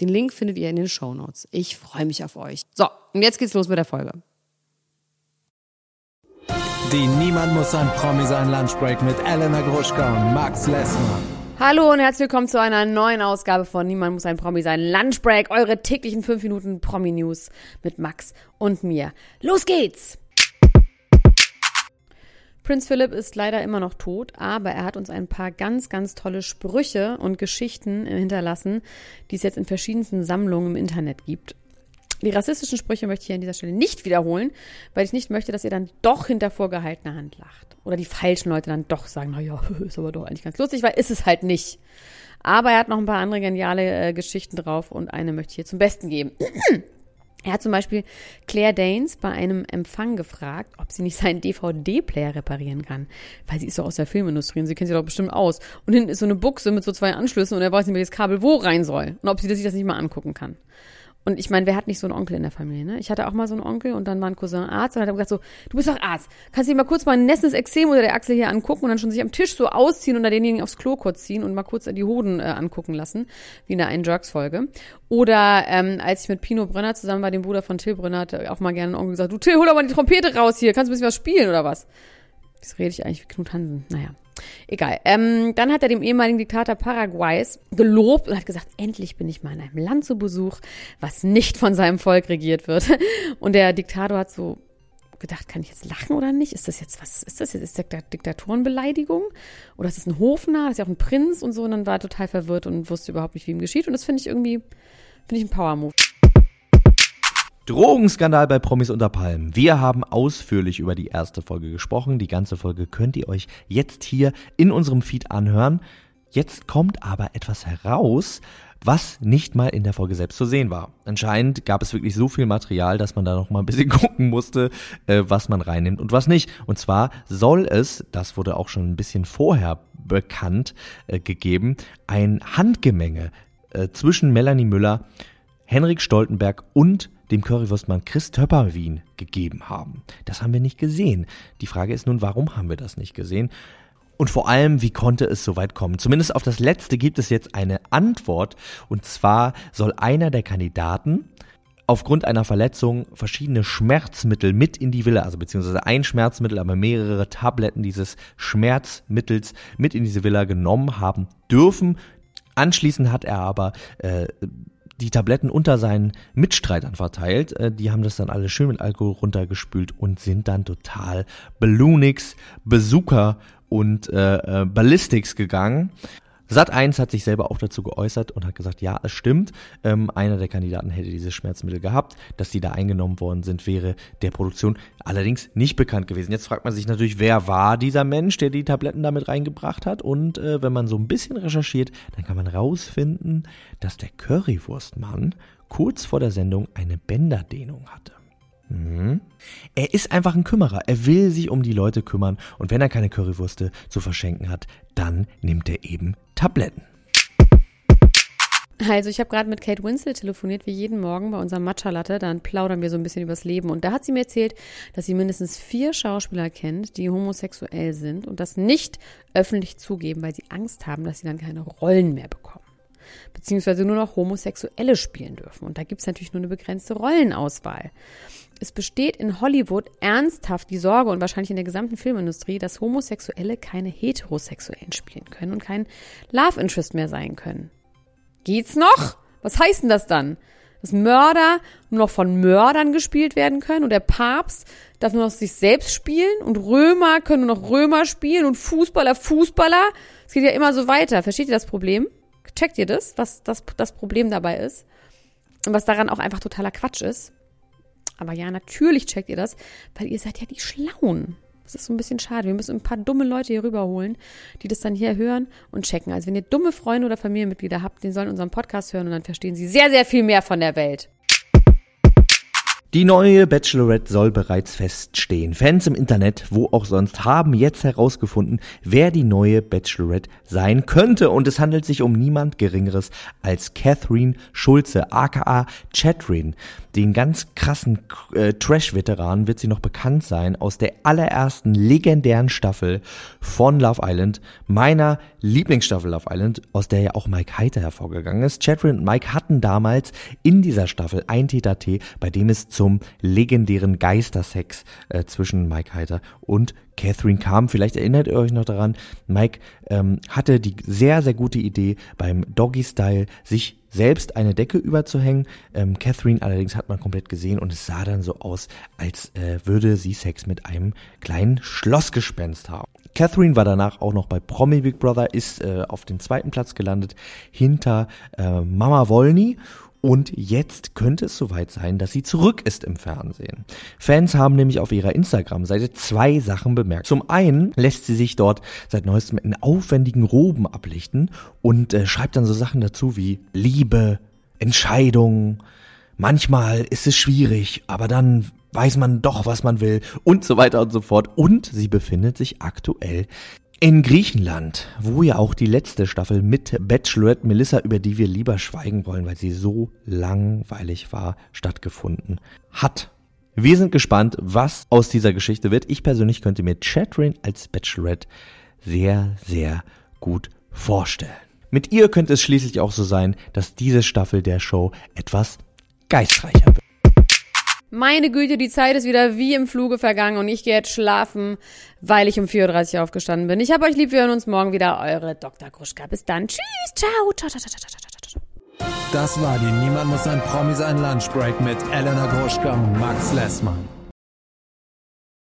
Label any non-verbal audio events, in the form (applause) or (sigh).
Den Link findet ihr in den Show Notes. Ich freue mich auf euch. So, und jetzt geht's los mit der Folge. Die Niemand muss ein Promi sein Lunchbreak mit Elena Gruschka und Max Lessmann. Hallo und herzlich willkommen zu einer neuen Ausgabe von Niemand muss ein Promi sein Lunchbreak, eure täglichen 5 Minuten Promi-News mit Max und mir. Los geht's! Prinz Philip ist leider immer noch tot, aber er hat uns ein paar ganz, ganz tolle Sprüche und Geschichten hinterlassen, die es jetzt in verschiedensten Sammlungen im Internet gibt. Die rassistischen Sprüche möchte ich hier an dieser Stelle nicht wiederholen, weil ich nicht möchte, dass ihr dann doch hinter vorgehaltener Hand lacht. Oder die falschen Leute dann doch sagen, naja, (laughs) ist aber doch eigentlich ganz lustig, weil ist es halt nicht. Aber er hat noch ein paar andere geniale äh, Geschichten drauf und eine möchte ich hier zum Besten geben. (clears throat) Er hat zum Beispiel Claire Danes bei einem Empfang gefragt, ob sie nicht seinen DVD-Player reparieren kann. Weil sie ist doch aus der Filmindustrie und sie kennt sich doch bestimmt aus. Und hinten ist so eine Buchse mit so zwei Anschlüssen und er weiß nicht, welches Kabel wo rein soll. Und ob sie sich das nicht mal angucken kann. Und ich meine, wer hat nicht so einen Onkel in der Familie, ne? Ich hatte auch mal so einen Onkel und dann war ein Cousin Arzt und hat gesagt so, du bist doch Arzt, kannst du dir mal kurz mal ein nässendes Exem unter der Achsel hier angucken und dann schon sich am Tisch so ausziehen und da denjenigen aufs Klo kurz ziehen und mal kurz die Hoden äh, angucken lassen, wie in der einen Jerks-Folge. Oder ähm, als ich mit Pino Brönner zusammen war, dem Bruder von Till Brönner, hat auch mal gerne einen Onkel gesagt, du Till, hol doch mal die Trompete raus hier, kannst du ein bisschen was spielen oder was? Das rede ich eigentlich wie Knut Hansen. Naja. Egal. Ähm, dann hat er dem ehemaligen Diktator Paraguays gelobt und hat gesagt, endlich bin ich mal in einem Land zu Besuch, was nicht von seinem Volk regiert wird. (laughs) Und der Diktator hat so gedacht, kann ich jetzt lachen oder nicht? Ist das jetzt was? Ist das jetzt ist das Diktatorenbeleidigung oder ist das ein Hofnarr? Das ist ja auch ein Prinz und so. Und dann war er total verwirrt und wusste überhaupt nicht, wie ihm geschieht. Und das finde ich irgendwie, finde ich ein Power-Move. Drogenskandal bei Promis unter Palmen. Wir haben ausführlich über die erste Folge gesprochen. Die ganze Folge könnt ihr euch jetzt hier in unserem Feed anhören. Jetzt kommt aber etwas heraus, was nicht mal in der Folge selbst zu sehen war. Anscheinend gab es wirklich so viel Material, dass man da noch mal ein bisschen (laughs) gucken musste, äh, was man reinnimmt und was nicht. Und zwar soll es, das wurde auch schon ein bisschen vorher bekannt äh, gegeben, ein Handgemenge äh, zwischen Melanie Müller, Henrik Stoltenberg und dem Currywurstmann Chris Töpperwien gegeben haben. Das haben wir nicht gesehen. Die Frage ist nun, warum haben wir das nicht gesehen? Und vor allem, wie konnte es so weit kommen? Zumindest auf das letzte gibt es jetzt eine Antwort. Und zwar soll einer der Kandidaten aufgrund einer Verletzung verschiedene Schmerzmittel mit in die Villa, also beziehungsweise ein Schmerzmittel, aber mehrere Tabletten dieses Schmerzmittels mit in diese Villa genommen haben dürfen. Anschließend hat er aber äh, die Tabletten unter seinen Mitstreitern verteilt. Äh, die haben das dann alle schön mit Alkohol runtergespült und sind dann total Balloonix, Bazooka und äh, äh, Ballistics gegangen. Sat 1 hat sich selber auch dazu geäußert und hat gesagt, ja, es stimmt. Ähm, einer der Kandidaten hätte diese Schmerzmittel gehabt. Dass die da eingenommen worden sind, wäre der Produktion allerdings nicht bekannt gewesen. Jetzt fragt man sich natürlich, wer war dieser Mensch, der die Tabletten damit reingebracht hat? Und äh, wenn man so ein bisschen recherchiert, dann kann man rausfinden, dass der Currywurstmann kurz vor der Sendung eine Bänderdehnung hatte. Mhm. Er ist einfach ein Kümmerer. Er will sich um die Leute kümmern. Und wenn er keine Currywürste zu verschenken hat, dann nimmt er eben Tabletten. Also ich habe gerade mit Kate Winslet telefoniert, wie jeden Morgen bei unserem Matcha-Latte. Dann plaudern wir so ein bisschen übers Leben. Und da hat sie mir erzählt, dass sie mindestens vier Schauspieler kennt, die homosexuell sind und das nicht öffentlich zugeben, weil sie Angst haben, dass sie dann keine Rollen mehr bekommen. Beziehungsweise nur noch Homosexuelle spielen dürfen. Und da gibt es natürlich nur eine begrenzte Rollenauswahl es besteht in Hollywood ernsthaft die Sorge und wahrscheinlich in der gesamten Filmindustrie, dass Homosexuelle keine Heterosexuellen spielen können und kein Love Interest mehr sein können. Geht's noch? Was heißt denn das dann? Dass Mörder nur noch von Mördern gespielt werden können und der Papst darf nur noch sich selbst spielen und Römer können nur noch Römer spielen und Fußballer Fußballer. Es geht ja immer so weiter. Versteht ihr das Problem? Checkt ihr das, was das, das Problem dabei ist? Und was daran auch einfach totaler Quatsch ist? Aber ja, natürlich checkt ihr das, weil ihr seid ja die Schlauen. Das ist so ein bisschen schade. Wir müssen ein paar dumme Leute hier rüberholen, die das dann hier hören und checken. Also wenn ihr dumme Freunde oder Familienmitglieder habt, die sollen unseren Podcast hören und dann verstehen sie sehr, sehr viel mehr von der Welt. Die neue Bachelorette soll bereits feststehen. Fans im Internet, wo auch sonst, haben jetzt herausgefunden, wer die neue Bachelorette sein könnte. Und es handelt sich um niemand Geringeres als Catherine Schulze, aka Chatrin. Den ganz krassen äh, Trash-Veteran wird sie noch bekannt sein aus der allerersten legendären Staffel von Love Island, meiner Lieblingsstaffel Love Island, aus der ja auch Mike Heiter hervorgegangen ist. Chatrin und Mike hatten damals in dieser Staffel ein TTT, bei dem es zum legendären Geistersex äh, zwischen Mike Heiter und Catherine kam. Vielleicht erinnert ihr euch noch daran, Mike ähm, hatte die sehr, sehr gute Idee, beim Doggy-Style sich selbst eine Decke überzuhängen. Ähm, Catherine allerdings hat man komplett gesehen und es sah dann so aus, als äh, würde sie Sex mit einem kleinen Schlossgespenst haben. Catherine war danach auch noch bei Promi Big Brother, ist äh, auf den zweiten Platz gelandet hinter äh, Mama Wolny und jetzt könnte es soweit sein, dass sie zurück ist im Fernsehen. Fans haben nämlich auf ihrer Instagram-Seite zwei Sachen bemerkt. Zum einen lässt sie sich dort seit neuestem in aufwendigen Roben ablichten und äh, schreibt dann so Sachen dazu wie Liebe, Entscheidung, manchmal ist es schwierig, aber dann weiß man doch, was man will und so weiter und so fort. Und sie befindet sich aktuell in Griechenland, wo ja auch die letzte Staffel mit Bachelorette Melissa, über die wir lieber schweigen wollen, weil sie so langweilig war, stattgefunden hat. Wir sind gespannt, was aus dieser Geschichte wird. Ich persönlich könnte mir Chatrin als Bachelorette sehr, sehr gut vorstellen. Mit ihr könnte es schließlich auch so sein, dass diese Staffel der Show etwas geistreicher wird. Meine Güte, die Zeit ist wieder wie im Fluge vergangen und ich gehe jetzt schlafen, weil ich um 4.30 Uhr aufgestanden bin. Ich hab euch lieb, wir hören uns morgen wieder. Eure Dr. Gruschka. Bis dann. Tschüss. Ciao. Ciao, ciao, ciao, ciao, ciao, ciao. Das war die Niemand muss ein Promi sein Lunchbreak mit Elena Gruschka und Max Lessmann.